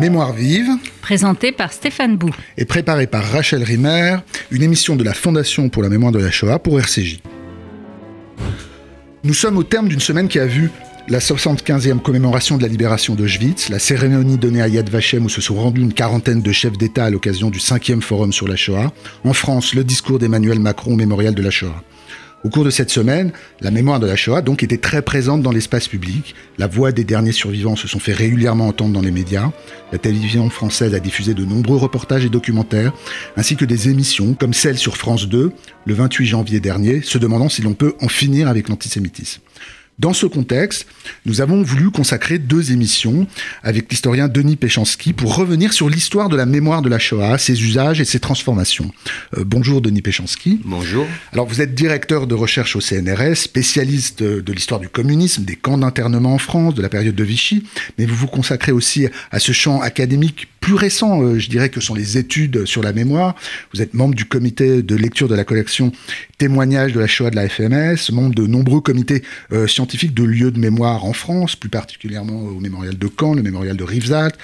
Mémoire vive, Présenté par Stéphane Bou. et préparée par Rachel Rimmer, une émission de la Fondation pour la mémoire de la Shoah pour RCJ. Nous sommes au terme d'une semaine qui a vu la 75e commémoration de la libération d'Auschwitz, la cérémonie donnée à Yad Vashem où se sont rendus une quarantaine de chefs d'État à l'occasion du 5e forum sur la Shoah, en France, le discours d'Emmanuel Macron au mémorial de la Shoah. Au cours de cette semaine, la mémoire de la Shoah donc était très présente dans l'espace public. La voix des derniers survivants se sont fait régulièrement entendre dans les médias. La télévision française a diffusé de nombreux reportages et documentaires, ainsi que des émissions comme celle sur France 2 le 28 janvier dernier, se demandant si l'on peut en finir avec l'antisémitisme. Dans ce contexte, nous avons voulu consacrer deux émissions avec l'historien Denis Péchanski pour revenir sur l'histoire de la mémoire de la Shoah, ses usages et ses transformations. Euh, bonjour Denis Péchanski. Bonjour. Alors vous êtes directeur de recherche au CNRS, spécialiste de l'histoire du communisme, des camps d'internement en France, de la période de Vichy, mais vous vous consacrez aussi à ce champ académique plus récent, euh, je dirais que sont les études sur la mémoire. Vous êtes membre du comité de lecture de la collection Témoignages de la Shoah de la FMS, membre de nombreux comités euh, scientifiques de lieux de mémoire en France, plus particulièrement au mémorial de Caen, le mémorial de Rivesaltes,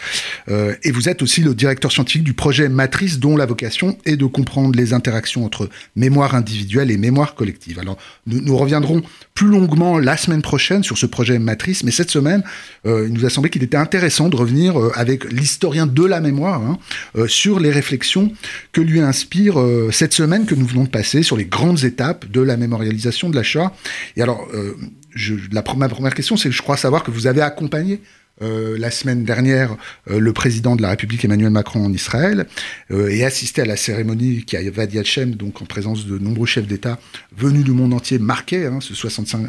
euh, et vous êtes aussi le directeur scientifique du projet Matrice, dont la vocation est de comprendre les interactions entre mémoire individuelle et mémoire collective. Alors, nous, reviendrons plus longuement la semaine prochaine sur ce projet Matrice, mais cette semaine, il nous a semblé qu'il était intéressant de revenir avec l'historien de la mémoire hein, euh, sur les réflexions que lui inspire euh, cette semaine que nous venons de passer sur les grandes étapes de la mémorialisation de la Shoah. Et alors, euh, ma première question, c'est que je crois savoir que vous avez accompagné la semaine dernière le président de la République Emmanuel Macron en Israël et assisté à la cérémonie qui a Yad Vashem, donc en présence de nombreux chefs d'État venus du monde entier, marquait hein, ce 65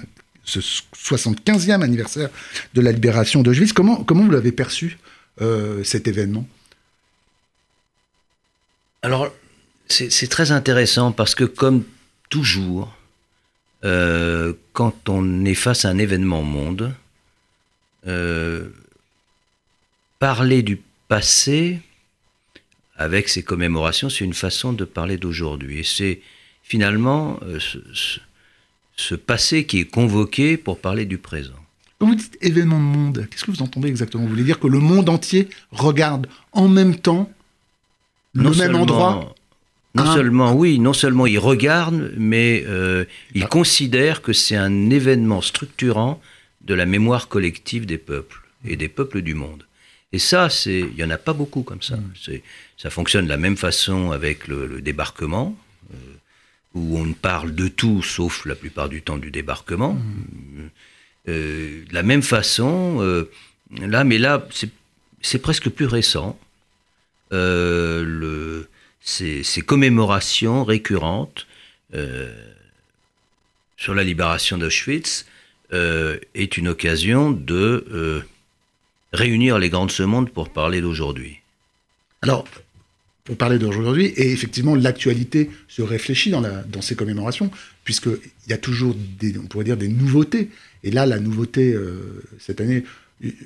ce 75e anniversaire de la libération d'Auschwitz. Comment, comment vous l'avez perçu, euh, cet événement Alors, c'est très intéressant parce que, comme toujours, euh, quand on est face à un événement monde, euh, parler du passé avec ces commémorations, c'est une façon de parler d'aujourd'hui. Et c'est finalement ce passé qui est convoqué pour parler du présent. Quand vous dites événement de monde, qu'est-ce que vous entendez exactement? Vous voulez dire que le monde entier regarde en même temps le Non même seulement- endroit? Non un- seulement, oui, non seulement il regarde, mais euh, il Ah. considère que c'est un événement structurant de la mémoire collective des peuples et des peuples du monde. Et ça, c'est, il y en a pas beaucoup comme ça. Mm. C'est, ça fonctionne de la même façon avec le, le débarquement, euh, où on parle de tout sauf la plupart du temps du débarquement. Mm. Euh, de la même façon, euh, là, mais là, c'est, presque plus récent. Euh, ces, ces commémorations récurrentes sur la libération d'Auschwitz est une occasion de réunir les grands de ce monde pour parler d'aujourd'hui. Alors, pour parler d'aujourd'hui, et effectivement, l'actualité se réfléchit dans, ces commémorations, puisqu'il y a toujours, des, on pourrait dire, des nouveautés. Et là, la nouveauté, euh, cette année,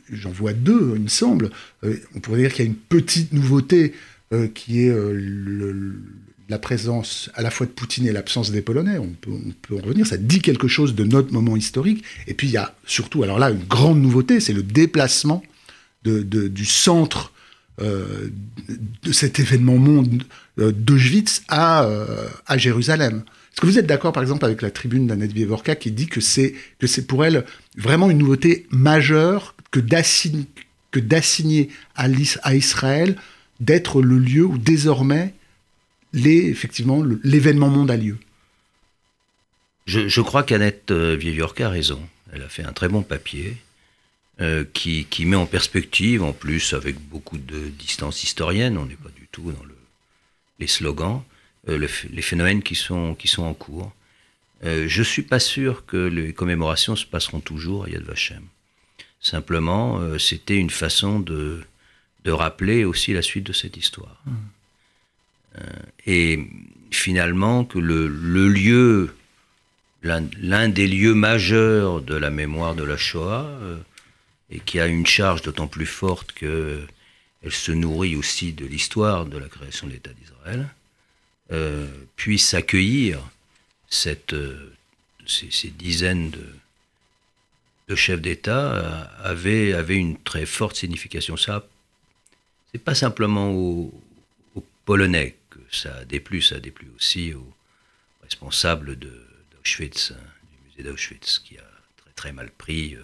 j'en vois deux, il me semble. Euh, on pourrait dire qu'il y a une petite nouveauté euh, qui est la présence à la fois de Poutine et l'absence des Polonais. On peut, on peut en revenir, ça dit quelque chose de notre moment historique. Et puis, il y a surtout, alors là, une grande nouveauté, c'est le déplacement de- du centre euh, de cet événement monde euh, d'Auschwitz à, euh, à Jérusalem. Est-ce que vous êtes d'accord, par exemple, avec la tribune d'Annette Vievorka qui dit que c'est que c'est pour elle vraiment une nouveauté majeure que d'assigner à, Israël d'être le lieu où désormais les, effectivement l'événement monde a lieu? Je, je crois qu'Annette Vieillorca a raison. Elle a fait un très bon papier euh, qui, qui met en perspective, en plus avec beaucoup de distance historienne, on n'est pas du tout dans le, les slogans, euh, le les phénomènes qui sont, qui sont en cours. Euh, je suis pas sûr que les commémorations se passeront toujours à Yad Vashem. Simplement, c'était une façon de, de rappeler aussi la suite de cette histoire. Euh, et finalement, que le, le lieu l'un des lieux majeurs de la mémoire de la Shoah, et qui a une charge d'autant plus forte que elle se nourrit aussi de l'histoire de la création de l'État d'Israël, euh, puisse accueillir euh, ces, dizaines de, chefs d'État euh, avait, avait une très forte signification. Ça, c'est pas simplement aux, Polonais que ça a déplu, ça a déplu aussi aux responsables d'Auschwitz, hein, du musée d'Auschwitz, qui a très très mal pris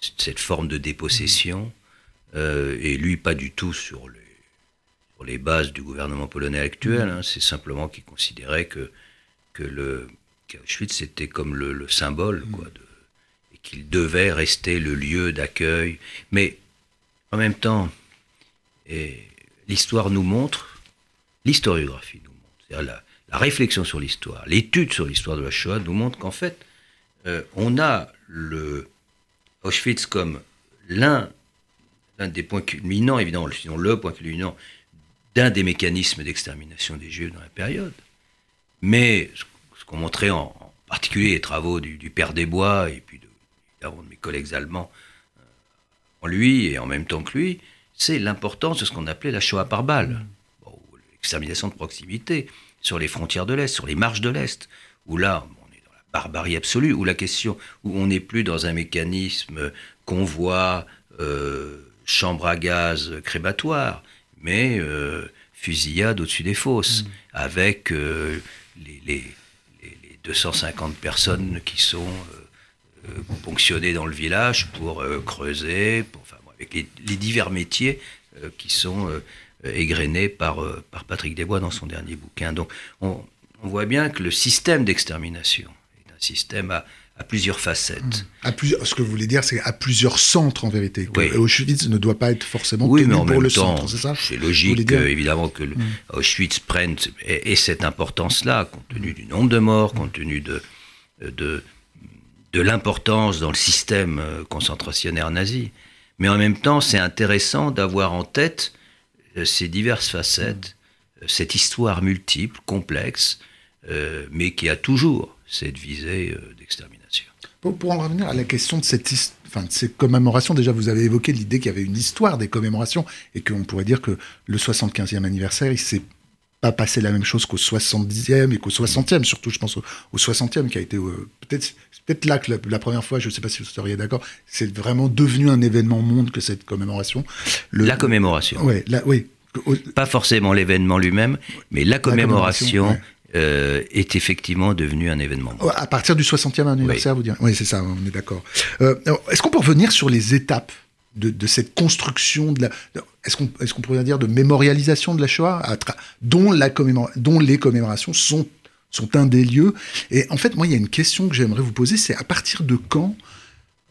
cette forme de dépossession, euh, et lui pas du tout sur les, sur les bases du gouvernement polonais actuel, hein. c'est simplement qu'il considérait que, que le qu'Auschwitz c'était comme le, symbole, quoi, de, et qu'il devait rester le lieu d'accueil. Mais en même temps, l'histoire nous montre, l'historiographie nous montre, c'est-à-dire la, réflexion sur l'histoire, l'étude sur l'histoire de la Shoah nous montre qu'en fait, euh, on a le Auschwitz comme l'un des points culminants, évidemment, sinon le point culminant d'un des mécanismes d'extermination des Juifs dans la période. Mais ce qu'ont montré en, particulier les travaux du, Père des Bois et puis de, de mes collègues allemands euh, en lui et en même temps que lui, c'est l'importance de ce qu'on appelait la Shoah par balle, l'extermination de proximité sur les frontières de l'Est, sur les marches de l'Est, où là, on est dans la barbarie absolue, où la question, où on n'est plus dans un mécanisme convoi, euh, chambre à gaz crématoire, mais euh, fusillade au-dessus des fosses, mm. avec euh, les, 250 personnes qui sont ponctionnées dans le village pour creuser, pour, avec les, divers métiers euh, qui sont euh, égrenés par, euh, par Patrick Desbois dans son dernier bouquin. Donc on, voit bien que le système d'extermination système à, à plusieurs facettes. Mmh. À plusieurs, ce que vous voulez dire, c'est à plusieurs centres en vérité. Oui. Auschwitz ne doit pas être forcément oui, tenu mais en pour même le temps, centre, c'est ça C'est logique, évidemment, que mmh. Auschwitz prenne et, cette importance-là, compte tenu du nombre de morts, compte tenu de, de, de l'importance dans le système concentrationnaire nazi. Mais en même temps, c'est intéressant d'avoir en tête euh, ces diverses facettes, euh, cette histoire multiple, complexe, euh, mais qui a toujours cette visée d'extermination. Pour, en revenir à la question de cette Enfin, de ces commémorations, déjà vous avez évoqué l'idée qu'il y avait une histoire des commémorations et qu'on pourrait dire que le 75e anniversaire, il s'est pas passé la même chose qu'au 70e et qu'au 60e, surtout je pense au, 60e qui a été euh, peut-être peut-être là que la, première fois, je ne sais pas si vous seriez d'accord, c'est vraiment devenu un événement monde que cette commémoration. la commémoration. Ouais, oui. Pas forcément l'événement lui-même, mais la commémoration, euh, est effectivement devenue un événement. Monde. À partir du 60e anniversaire, vous direz. Oui, c'est ça, on est d'accord. Euh, est-ce qu'on peut revenir sur les étapes de, cette construction de la. Est-ce qu'on est qu'on pourrait dire de mémorialisation de la Shoah, dont, la dont les commémorations sont, sont un des lieux? Et en fait, moi, il y a une question que j'aimerais vous poser c'est à partir de quand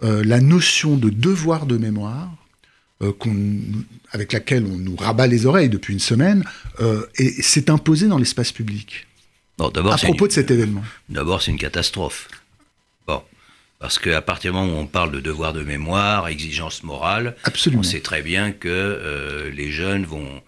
euh, la notion de devoir de mémoire, euh, avec laquelle on nous rabat les oreilles depuis une semaine, euh, s'est imposée dans l'espace public? Bon, À propos de cet événement. D'abord, c'est une catastrophe. Parce qu'à partir du moment où on parle de devoir de mémoire, exigence morale, on sait très bien que euh, les jeunes vont,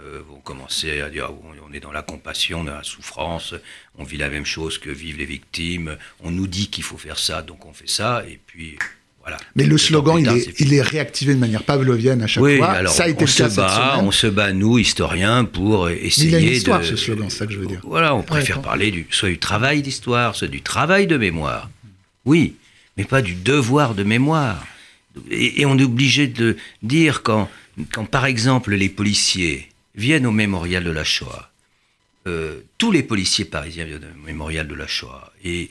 euh, vont commencer à dire on est dans la compassion, dans la souffrance, on vit la même chose que vivent les victimes, on nous dit qu'il faut faire ça, donc on fait ça, et puis voilà. Mais le slogan, il, est, il est, réactivé de manière pavlovienne à chaque oui, fois. Alors, ça a été on se bat, on se bat nous historiens pour essayer il a une histoire, de. ce slogan, c'est ça que je veux dire. Voilà, on préfère parler du soit du travail d'histoire, soit du travail de mémoire. Oui, mais pas du devoir de mémoire. Et, on est obligé de dire quand, quand, par exemple, les policiers viennent au mémorial de la Shoah, euh, tous les policiers parisiens viennent au mémorial de la Shoah, et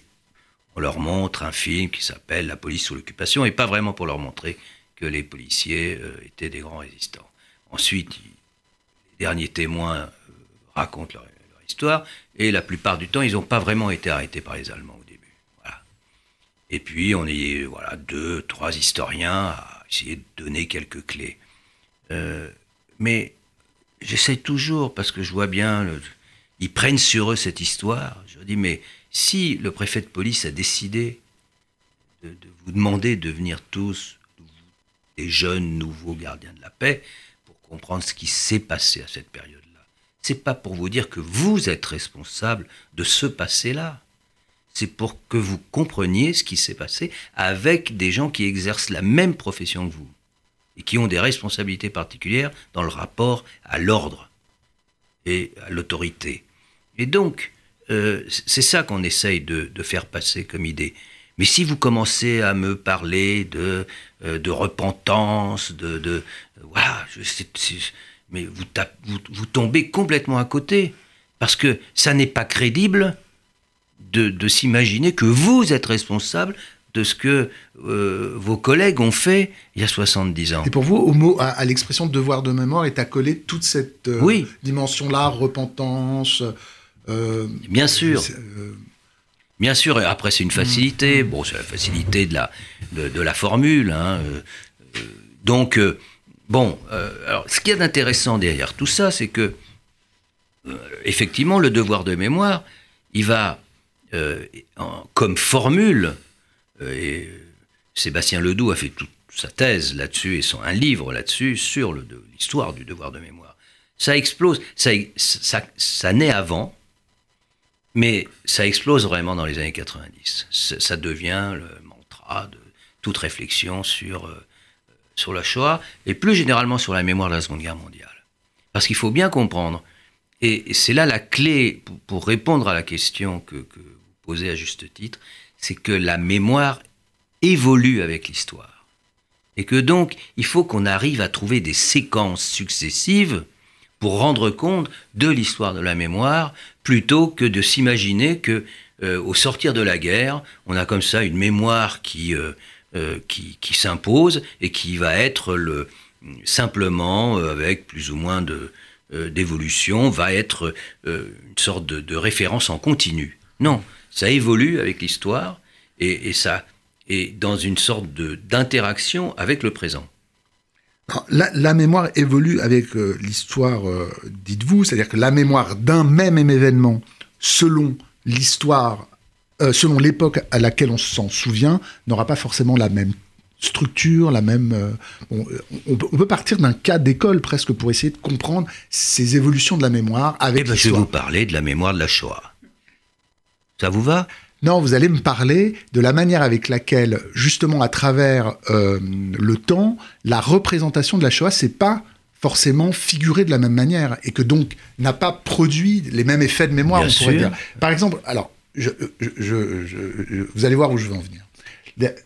on leur montre un film qui s'appelle La police sous l'occupation, et pas vraiment pour leur montrer que les policiers euh, étaient des grands résistants. Ensuite, les derniers témoins euh, racontent leur, histoire, et la plupart du temps, ils n'ont pas vraiment été arrêtés par les Allemands. Et puis, on est voilà, deux, trois historiens à essayer de donner quelques clés. Euh, mais j'essaie toujours, parce que je vois bien, ils prennent sur eux cette histoire. Je dis, mais si le préfet de police a décidé de, vous demander de venir tous, des jeunes nouveaux gardiens de la paix, pour comprendre ce qui s'est passé à cette période-là, c'est pas pour vous dire que vous êtes responsable de ce passé-là c'est pour que vous compreniez ce qui s'est passé avec des gens qui exercent la même profession que vous et qui ont des responsabilités particulières dans le rapport à l'ordre et à l'autorité. Et donc, euh, c'est ça qu'on essaye de, faire passer comme idée. Mais si vous commencez à me parler de, euh, de repentance, de, de voilà, mais vous, vous, tombez complètement à côté. Parce que ça n'est pas crédible de, s'imaginer que vous êtes responsable de ce que euh, vos collègues ont fait il y a 70 ans. Et pour vous, au mot, à, l'expression devoir de mémoire est accolée toute cette dimension-là, repentance. Euh, Bien sûr. Bien sûr, et après c'est une facilité. Mm. Bon, c'est la facilité de la, de, la formule. Hein. donc, bon, alors ce qui est intéressant derrière tout ça, c'est que effectivement, le devoir de mémoire, il va euh, comme formule, euh, et Sébastien Ledoux a fait toute sa thèse là-dessus et son, un livre là-dessus sur l'histoire du devoir de mémoire. Ça explose, ça, ça, naît avant, mais ça explose vraiment dans les années 90. Ça, devient le mantra de toute réflexion sur, euh, sur la Shoah et plus généralement sur la mémoire de la Seconde Guerre mondiale. Parce qu'il faut bien comprendre, et c'est là la clé pour, répondre à la question que, que posé à juste titre, c'est que la mémoire évolue avec l'histoire. Et que donc, il faut qu'on arrive à trouver des séquences successives pour rendre compte de l'histoire de la mémoire, plutôt que de s'imaginer que, euh, au sortir de la guerre, on a comme ça une mémoire qui, euh, euh, qui, s'impose et qui va être le, simplement, avec plus ou moins de, d'évolution, va être une sorte de, de référence en continu. Non, ça évolue avec l'histoire et, ça est dans une sorte d'interaction avec le présent. La, mémoire évolue avec euh, l'histoire, euh, dites-vous, c'est-à-dire que la mémoire d'un même événement, selon l'histoire, euh, selon l'époque à laquelle on s'en souvient, n'aura pas forcément la même structure, la même. On, on, peut partir d'un cas d'école presque pour essayer de comprendre ces évolutions de la mémoire avec eh ben, Je vais vous parler de la mémoire de la Shoah. Ça vous va? Non, vous allez me parler de la manière avec laquelle, justement, à travers euh, le temps, la représentation de la Shoah, c'est pas forcément figuré de la même manière et que donc n'a pas produit les mêmes effets de mémoire, on pourrait dire. Par exemple, alors, je, vous allez voir où je veux en venir.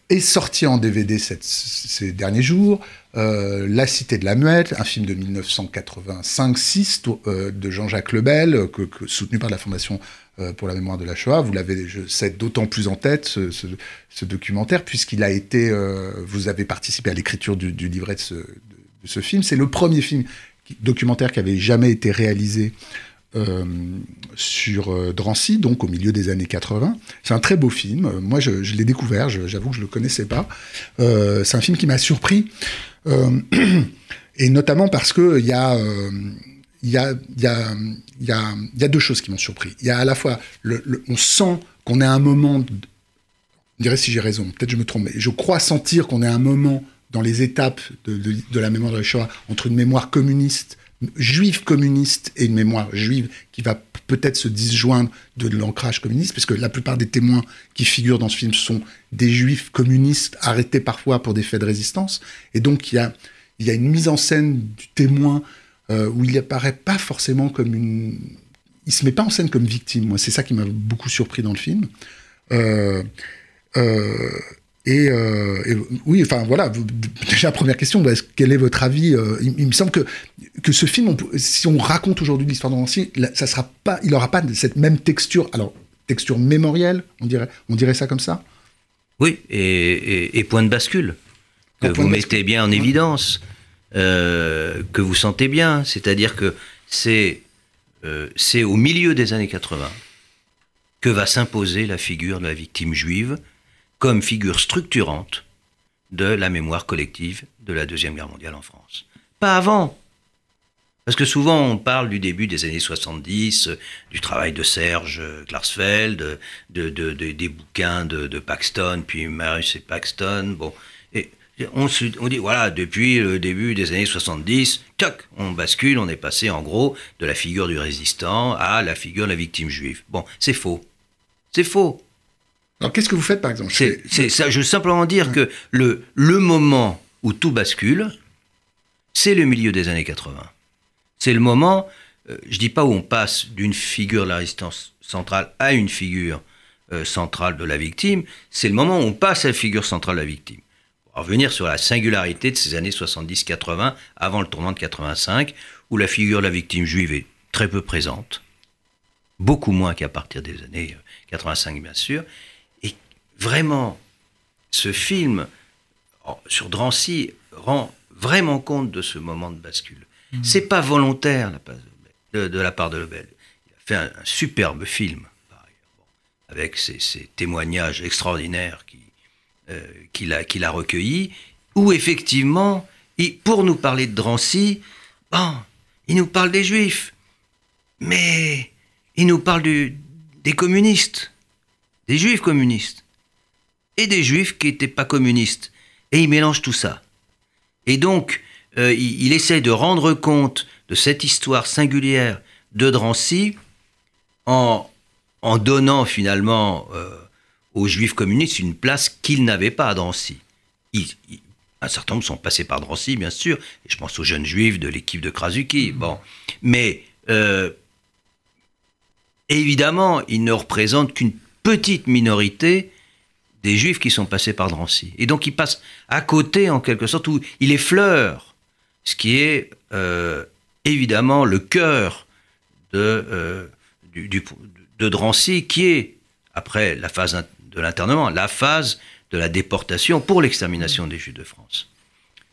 Est sorti en DVD ces derniers jours euh, La Cité de la Muette, un film de 1985-6 euh, de Jean-Jacques Lebel, soutenu par la Fondation pour la mémoire de la Shoah. Vous l'avez, je sais, d'autant plus en tête, ce, documentaire, puisqu'il a été, euh, vous avez participé à l'écriture du, livret de ce, film. C'est le premier film documentaire qui avait jamais été réalisé euh, sur Drancy, donc au milieu des années 80. C'est un très beau film. Moi, je, l'ai découvert, j'avoue que je le connaissais pas. c'est un film qui m'a surpris, et notamment parce qu'il y a il y a, deux choses qui m'ont surpris. Il y a à la fois, on sent qu'on est à un moment, on dirait si j'ai raison, peut-être je me trompe, mais je crois sentir qu'on est à un moment dans les étapes de, la mémoire de la Shoah entre une mémoire communiste, juive communiste et une mémoire juive qui va peut-être se disjoindre de l'ancrage communiste, parce que la plupart des témoins qui figurent dans ce film sont des juifs communistes arrêtés parfois pour des faits de résistance. Et donc il y a une mise en scène du témoin euh, où il apparaît pas forcément comme une. Il se met pas en scène comme victime. Moi, c'est ça qui m'a beaucoup surpris dans le film. Euh, euh, et, oui, enfin voilà, déjà première question, bah, quel est votre avis il, me semble que, que ce film, si on raconte aujourd'hui l'histoire de Nancy, ça sera pas, il n'aura pas cette même texture, alors texture mémorielle, on dirait, on dirait ça comme ça? Oui, et, point de bascule, que vous mettez bien en évidence. Euh, que vous sentez bien. C'est-à-dire que c'est euh, au milieu des années 80 que va s'imposer la figure de la victime juive comme figure structurante de la mémoire collective de la Deuxième Guerre mondiale en France. Pas avant. Parce que souvent on parle du début des années 70, du travail de Serge Klarsfeld, de, des bouquins de, Paxton, puis Marius et Paxton. Bon, on, dit, voilà, depuis le début des années 70, toc, on bascule, on est passé en gros de la figure du résistant à la figure de la victime juive. Bon, c'est faux. C'est faux. Alors qu'est-ce que vous faites par exemple? C'est, ça, Je veux simplement dire que le, le moment où tout bascule, c'est le milieu des années 80. C'est le moment, euh, je dis pas où on passe d'une figure de la résistance centrale à une figure euh, centrale de la victime, c'est le moment où on passe à la figure centrale de la victime revenir sur la singularité de ces années 70-80, avant le tournant de 85, où la figure de la victime juive est très peu présente, beaucoup moins qu'à partir des années 85 bien sûr, et vraiment, ce film sur Drancy rend vraiment compte de ce moment de bascule. Ce mmh. C'est pas volontaire de, la part de Lebel. Il a fait un, superbe film, avec ses, témoignages extraordinaires euh, qu'il a, recueillis, où effectivement, pour nous parler de Drancy, bon, il nous parle des Juifs, mais il nous parle des communistes, des Juifs communistes, et des Juifs qui n'étaient pas communistes. Et il mélange tout ça. Et donc, euh, il, essaie de rendre compte de cette histoire singulière de Drancy en, en donnant finalement euh, aux juifs communistes une place qu'ils n'avaient pas à Drancy. un certain nombre sont passés par Drancy, bien sûr, et je pense aux jeunes juifs de l'équipe de Krasuki. Mmh. Bon. Mais euh, évidemment, ils ne représentent qu'une petite minorité des juifs qui sont passés par Drancy. Et donc il passe à côté, en quelque sorte, où il effleure ce qui est euh, évidemment le cœur de, euh, de Drancy, qui est, après la phase de l'internement, la phase de la déportation pour l'extermination des Juifs de France.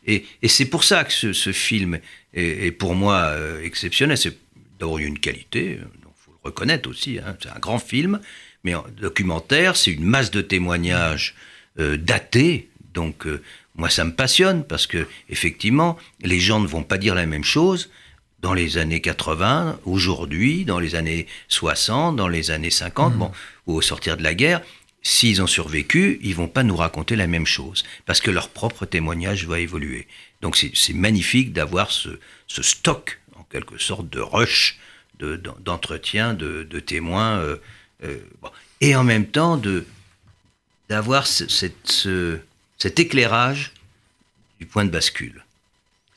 Et, c'est pour ça que ce, film est, pour moi euh, exceptionnel. C'est d'abord une qualité, il faut le reconnaître aussi. Hein. c'est un grand film, mais documentaire, c'est une masse de témoignages datés, donc moi, ça me passionne parce que effectivement, les gens ne vont pas dire la même chose dans les années 80, aujourd'hui, dans les années 60, dans les années 50, mmh. bon, ou au sortir de la guerre. S'ils ont survécu, ils vont pas nous raconter la même chose parce que leur propre témoignage va évoluer. Donc c'est magnifique d'avoir ce, stock, en quelque sorte, de rush, d'entretien, de, de, témoins, euh, euh, et en même temps de d'avoir cet éclairage du point de bascule.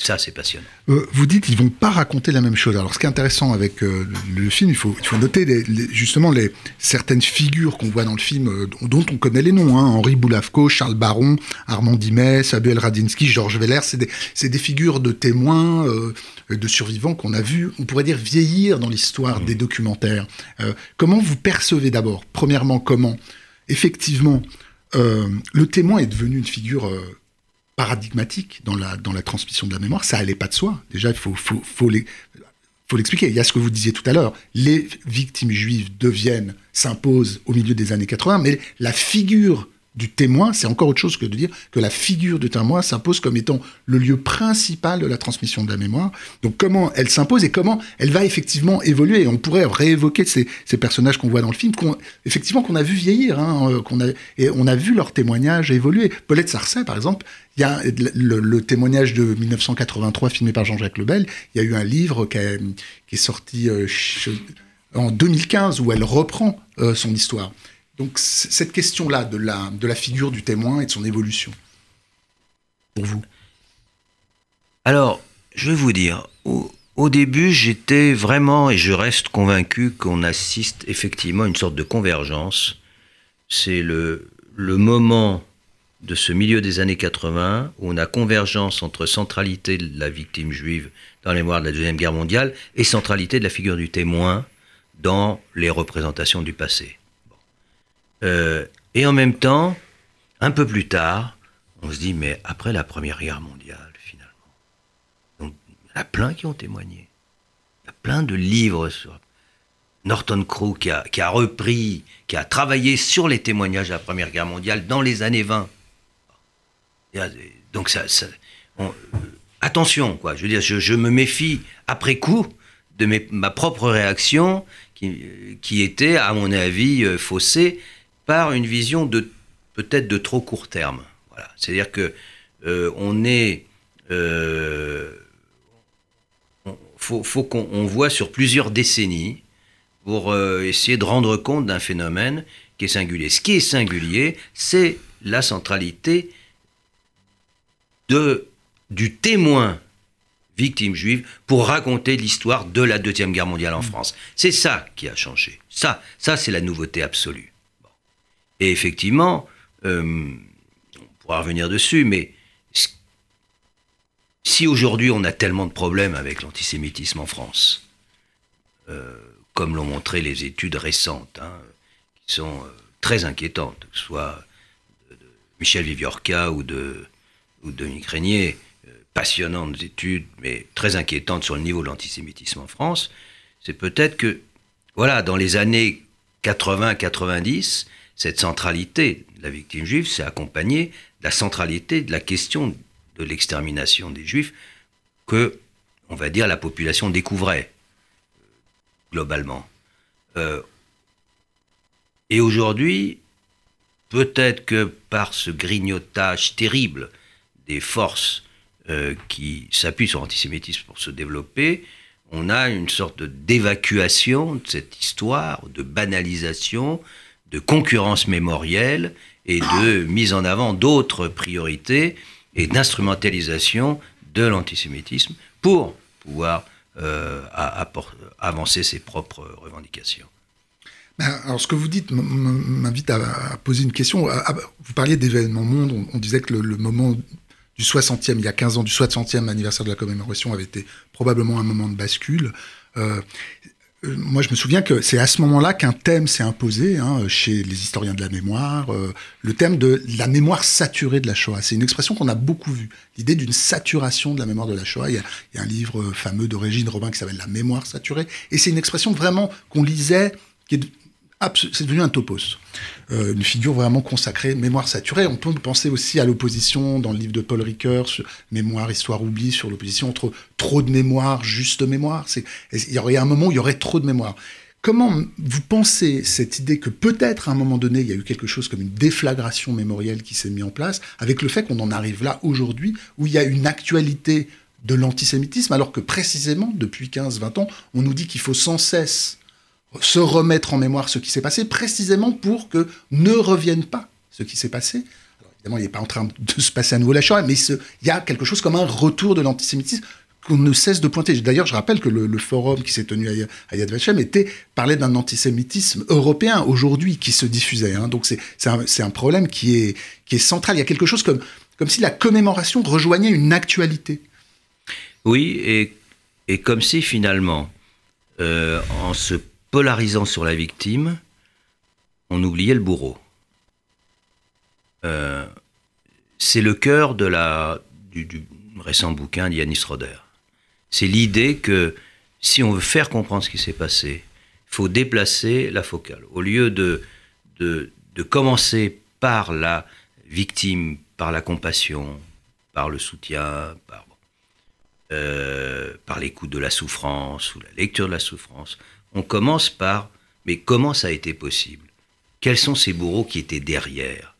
Ça, c'est passionnant. Euh, vous dites qu'ils vont pas raconter la même chose. Alors, ce qui est intéressant avec euh, le film, il faut, il faut noter justement les, certaines figures qu'on voit dans le film, euh, dont on connaît les noms. Hein, Henri Boulavko, Charles Baron, Armand Dimet, Samuel Radinsky, Georges Veller. C'est des, des, figures de témoins, de survivants qu'on a vu, on pourrait dire, vieillir dans l'histoire mmh. des documentaires. comment vous percevez d'abord Premièrement, comment Effectivement, euh, le témoin est devenu une figure euh, paradigmatique dans la, dans la transmission de la mémoire. Ça allait pas de soi. Déjà, il faut, faut, faut l'expliquer. Il y a ce que vous disiez tout à l'heure. Les victimes juives deviennent, s'imposent au milieu des années 80, mais la figure du témoin, c'est encore autre chose que de dire que la figure du témoin s'impose comme étant le lieu principal de la transmission de la mémoire. Donc comment elle s'impose et comment elle va effectivement évoluer. on pourrait réévoquer ces, personnages qu'on voit dans le film, effectivement qu'on a vu vieillir, hein, euh, qu'on a, et on a vu leur témoignage évoluer. Paulette Sarcey, par exemple, il y a le, témoignage de 1983 filmé par Jean-Jacques Lebel. Il y a eu un livre qui, est sorti euh, en 2015 où elle reprend euh, son histoire. Donc cette question-là de la, de la figure du témoin et de son évolution, pour vous Alors, je vais vous dire, au, début, j'étais vraiment, et je reste convaincu qu'on assiste effectivement à une sorte de convergence. C'est le, le moment de ce milieu des années 80 où on a convergence entre centralité de la victime juive dans les mémoire de la Deuxième Guerre mondiale et centralité de la figure du témoin dans les représentations du passé. Euh, et en même temps, un peu plus tard, on se dit, mais après la Première Guerre mondiale, finalement, donc, il y a plein qui ont témoigné. Il y a plein de livres sur Norton Crowe qui a, qui a repris, qui a travaillé sur les témoignages de la Première Guerre mondiale dans les années 20. donc ça, attention, quoi. Je veux dire, je, me méfie après coup de mes, ma propre réaction qui, qui était, à mon avis, euh, faussée par une vision de peut-être de trop court terme. Voilà. C'est-à-dire que euh, on est euh, faut, faut qu'on voit sur plusieurs décennies pour euh, essayer de rendre compte d'un phénomène qui est singulier. Ce qui est singulier, c'est la centralité de, du témoin victime juive pour raconter l'histoire de la Deuxième Guerre mondiale en France. C'est ça qui a changé. Ça, ça c'est la nouveauté absolue. Et effectivement, euh, on pourra revenir dessus, mais si aujourd'hui on a tellement de problèmes avec l'antisémitisme en France, euh, comme l'ont montré les études récentes, hein, qui sont euh, très inquiétantes, que ce soit de, Michel Viviorca ou de, ou Dominique Régnier, euh, passionnantes études, mais très inquiétantes sur le niveau de l'antisémitisme en France, c'est peut-être que, voilà, dans les années 80-90, cette centralité de la victime juive s'est accompagnée de la centralité de la question de l'extermination des juifs que, on va dire, la population découvrait globalement. Euh, et aujourd'hui, peut-être que par ce grignotage terrible des forces euh, qui s'appuient sur l'antisémitisme pour se développer, on a une sorte d'évacuation de cette histoire, de banalisation, de concurrence mémorielle et de mise en avant d'autres priorités et d'instrumentalisation de l'antisémitisme pour pouvoir euh, avancer ses propres revendications. Ben, alors, ce que vous dites m'invite à, poser une question. Vous parliez d'événements monde, on, disait que le, moment du 60e, il y a 15 ans, du 60e anniversaire de la commémoration avait été probablement un moment de bascule. Euh, moi, je me souviens que c'est à ce moment-là qu'un thème s'est imposé hein, chez les historiens de la mémoire, euh, le thème de la mémoire saturée de la Shoah. C'est une expression qu'on a beaucoup vue, l'idée d'une saturation de la mémoire de la Shoah. Il y a, il y a un livre fameux de Régine Robin qui s'appelle La mémoire saturée, et c'est une expression vraiment qu'on lisait, qui est c'est devenu un topos. Euh, une figure vraiment consacrée, mémoire saturée. On peut penser aussi à l'opposition dans le livre de Paul Ricoeur, sur Mémoire, Histoire, Oubli, sur l'opposition entre trop de mémoire, juste mémoire. Il y aurait un moment où il y aurait trop de mémoire. Comment vous pensez cette idée que peut-être à un moment donné, il y a eu quelque chose comme une déflagration mémorielle qui s'est mise en place, avec le fait qu'on en arrive là aujourd'hui, où il y a une actualité de l'antisémitisme, alors que précisément, depuis 15-20 ans, on nous dit qu'il faut sans cesse se remettre en mémoire ce qui s'est passé, précisément pour que ne revienne pas ce qui s'est passé. évidemment, il n'est pas en train de se passer à nouveau la Shoah, mais il y a quelque chose comme un retour de l'antisémitisme qu'on ne cesse de pointer. D'ailleurs, je rappelle que le, forum qui s'est tenu à, Yad Vashem était parlait d'un antisémitisme européen aujourd'hui qui se diffusait. Hein. Donc c'est un, problème qui est, central. Il y a quelque chose comme, si la commémoration rejoignait une actualité. Oui, et, et comme si finalement, euh, en se polarisant sur la victime, on oubliait le bourreau. Euh, c'est le cœur de la, du, récent bouquin d'Yanis Roder. C'est l'idée que si on veut faire comprendre ce qui s'est passé, il faut déplacer la focale. Au lieu de, de, commencer par la victime, par la compassion, par le soutien, par, euh, par l'écoute de la souffrance ou la lecture de la souffrance, on commence par mais comment ça a été possible? Quels sont ces bourreaux qui étaient derrière?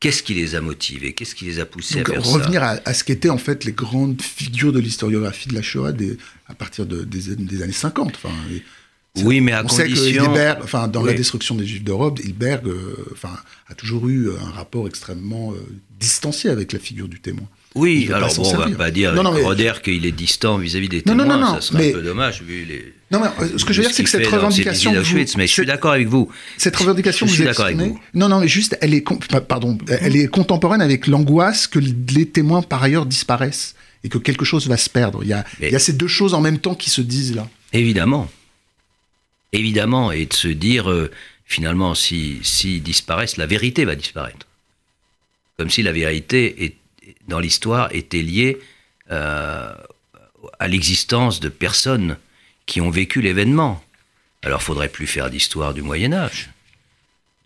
Qu'est-ce qui les a motivés? Qu'est-ce qui les a poussés à faire revenir ça à, ce qu'étaient en fait les grandes figures de l'historiographie de la Shoah à partir des, années 50. Enfin, oui, mais à on condition... sait que enfin, dans la destruction des Juifs d'Europe, Hilberg euh, enfin, a toujours eu un rapport extrêmement euh, distancié avec la figure du témoin. Oui, alors bon, on va pas dire non, Roder qu'il est distant vis-à-vis des témoins, non, non, ça serait un peu dommage vu les. Non, mais euh, ce que je veux dire, c'est que cette revendication. Vous, mais je suis d'accord avec vous. Cette revendication, je, suis d'accord avec vous. Non, non, mais juste, elle est, pardon, elle est contemporaine avec l'angoisse que les témoins par ailleurs disparaissent et que quelque chose va se perdre. Il y a, il y a ces deux choses en même temps qui se disent là. Évidemment, évidemment, et de se dire euh, finalement, si, si disparaissent, la vérité va disparaître. Comme si la vérité est dans l'histoire était lié euh, à l'existence de personnes qui ont vécu l'événement. Alors, faudrait plus faire d'histoire du Moyen Âge,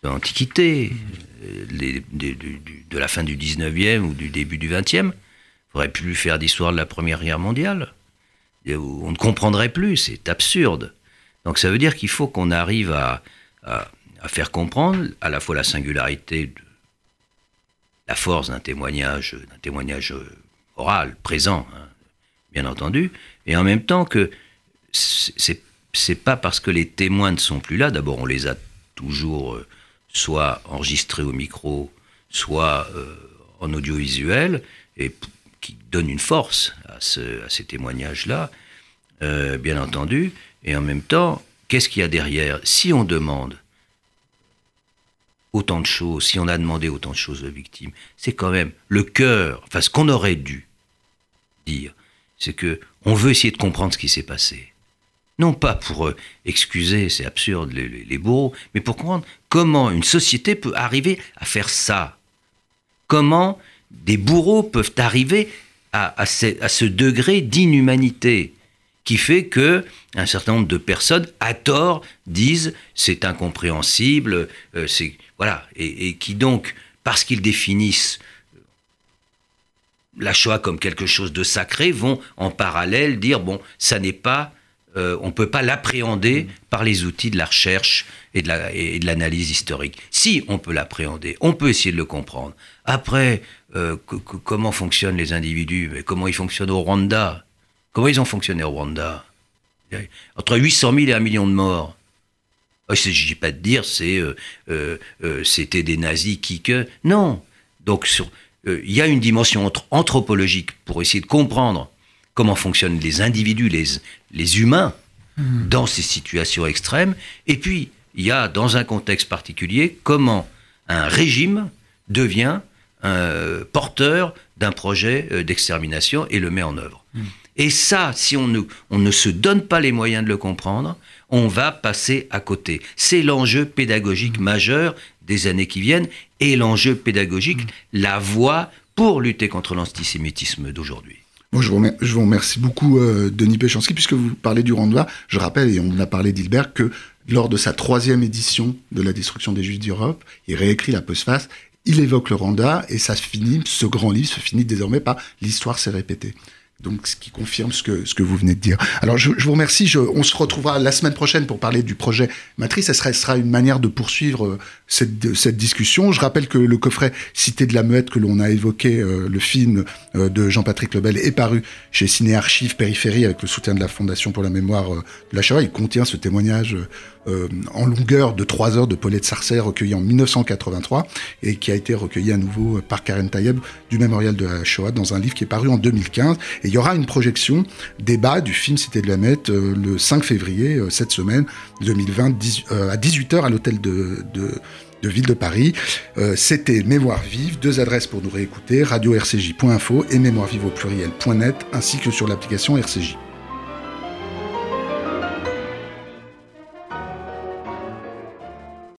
de l'Antiquité, euh, de, la fin du 19e ou du début du 20e. faudrait plus faire d'histoire de la Première Guerre mondiale. On ne comprendrait plus, c'est absurde. Donc ça veut dire qu'il faut qu'on arrive à, faire comprendre à la fois la singularité la force d'un témoignage, d'un témoignage oral, présent, hein, bien entendu, et en même temps que c'est c'est pas parce que les témoins ne sont plus là, d'abord on les a toujours euh, soit enregistrés au micro, soit euh, en audiovisuel, et qui donne une force à, ce, à ces témoignages-là, euh, bien entendu, et en même temps, qu'est-ce qu'il y a derrière? Si on demande autant de choses, si on a demandé autant de choses aux victimes, c'est quand même le cœur, enfin ce qu'on aurait dû dire, c'est que on veut essayer de comprendre ce qui s'est passé. Non pas pour euh, excuser, c'est absurde, les, bourreaux, mais pour comprendre comment une société peut arriver à faire ça. Comment des bourreaux peuvent arriver à, ce, degré d'inhumanité qui fait que un certain nombre de personnes, à tort, disent c'est incompréhensible, euh, c'est voilà, et, qui donc, parce qu'ils définissent la Shoah comme quelque chose de sacré, vont en parallèle dire bon, ça n'est pas euh, on ne peut pas l'appréhender par les outils de la recherche et de l'analyse historique. Si on peut l'appréhender, on peut essayer de le comprendre. Après, euh, comment fonctionnent les individus? Comment ils fonctionnent au Rwanda? Comment ils ont fonctionné au Rwanda? Entre 800 000 et 1 million de morts. Il ne s'agit pas de dire c'est euh, c'était des nazis qui que non. Donc il y a une dimension anthropologique pour essayer de comprendre comment fonctionnent les individus, les, les humains, hmm. dans ces situations extrêmes. Et puis, il y a, dans un contexte particulier, comment un régime devient un porteur d'un projet euh, d'extermination et le met en œuvre. Hmm. Et ça, si on ne, on ne se donne pas les moyens de le comprendre, on va passer à côté. C'est l'enjeu pédagogique hmm. majeur des années qui viennent et l'enjeu pédagogique, la voie pour lutter contre l'antisémitisme d'aujourd'hui je, vous remercie, beaucoup, euh, Denis Péchanski, puisque vous parlez du Rwanda. Je rappelle, et on a parlé d'Hilbert, que lors de sa troisième édition de la destruction des Juifs d'Europe, il réécrit la postface, il évoque le Rwanda, et ça se finit, ce grand livre se finit désormais par L'histoire s'est répétée. Donc, ce qui confirme ce que, ce que vous venez de dire. Alors, je, vous remercie. Je, on se retrouvera la semaine prochaine pour parler du projet Matrice. Ce sera, sera une manière de poursuivre euh, cette, cette, discussion. Je rappelle que le coffret Cité de la Muette que l'on a évoqué, euh, le film euh, de Jean-Patrick Lebel, est paru chez Ciné Archives Périphérie avec le soutien de la Fondation pour la mémoire de la Shoah. Il contient ce témoignage euh, en longueur de trois heures de Paulette Sarcey recueilli en 1983 et qui a été recueilli à nouveau par Karen Tayeb du Mémorial de la Shoah dans un livre qui est paru en 2015. Et il y aura une projection débat du film Cité de la Mette euh, le 5 février, euh, cette semaine 2020, à 18h à l'hôtel de, Ville de Paris. C'était Mémoire Vive, deux adresses pour nous réécouter, radio-rcj.info et mémoire vive au pluriel.net, ainsi que sur l'application RCJ.